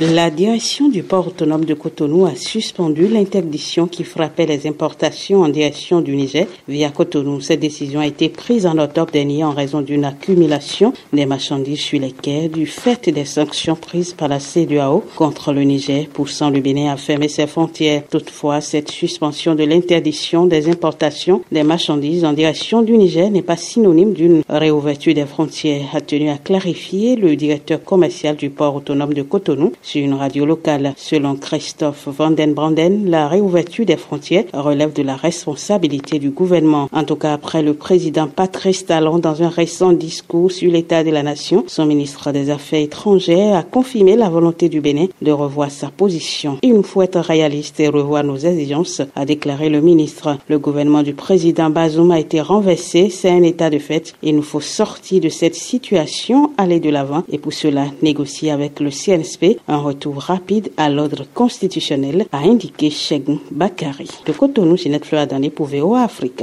La direction du port autonome de Cotonou a suspendu l'interdiction qui frappait les importations en direction du Niger via Cotonou. Cette décision a été prise en octobre dernier en raison d'une accumulation des marchandises sur les quais du fait des sanctions prises par la CEDEAO contre le Niger, poussant le Bénin à fermer ses frontières. Toutefois, cette suspension de l'interdiction des importations des marchandises en direction du Niger n'est pas synonyme d'une réouverture des frontières, a tenu à clarifier le directeur commercial du port autonome de Cotonou sur une radio locale. Selon Christophe Vandenbranden, la réouverture des frontières relève de la responsabilité du gouvernement. En tout cas, après le président Patrice Talon, dans un récent discours sur l'état de la nation, son ministre des Affaires étrangères a confirmé la volonté du Bénin de revoir sa position. Il nous faut être réaliste et revoir nos exigences, a déclaré le ministre. Le gouvernement du président Bazoum a été renversé, c'est un état de fait. Il nous faut sortir de cette situation, aller de l'avant et pour cela négocier avec le CNSP retour rapide à l'ordre constitutionnel, a indiqué Cheikh Bakari. De Cotonou, Ginette Fleur pour VOA Africa.